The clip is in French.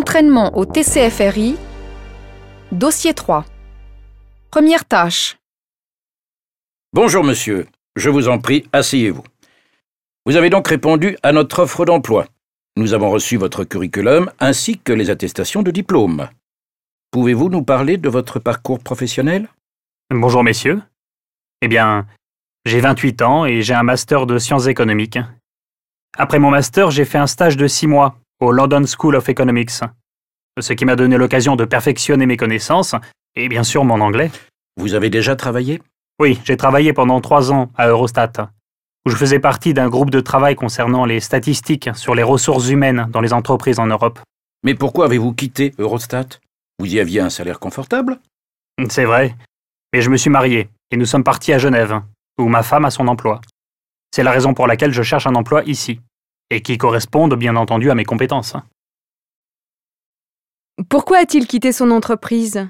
Entraînement au TCFRI. Dossier 3. Première tâche. Bonjour monsieur, je vous en prie, asseyez-vous. Vous avez donc répondu à notre offre d'emploi. Nous avons reçu votre curriculum ainsi que les attestations de diplôme. Pouvez-vous nous parler de votre parcours professionnel? Bonjour messieurs. Eh bien, j'ai 28 ans et j'ai un master de sciences économiques. Après mon master, j'ai fait un stage de 6 mois au London School of Economics, ce qui m'a donné l'occasion de perfectionner mes connaissances et bien sûr mon anglais. Vous avez déjà travaillé? Oui, j'ai travaillé pendant 3 ans à Eurostat, où je faisais partie d'un groupe de travail concernant les statistiques sur les ressources humaines dans les entreprises en Europe. Mais pourquoi avez-vous quitté Eurostat? Vous y aviez un salaire confortable? C'est vrai, mais je me suis marié et nous sommes partis à Genève, où ma femme a son emploi. C'est la raison pour laquelle je cherche un emploi ici, et qui corresponde bien entendu à mes compétences. Pourquoi a-t-il quitté son entreprise?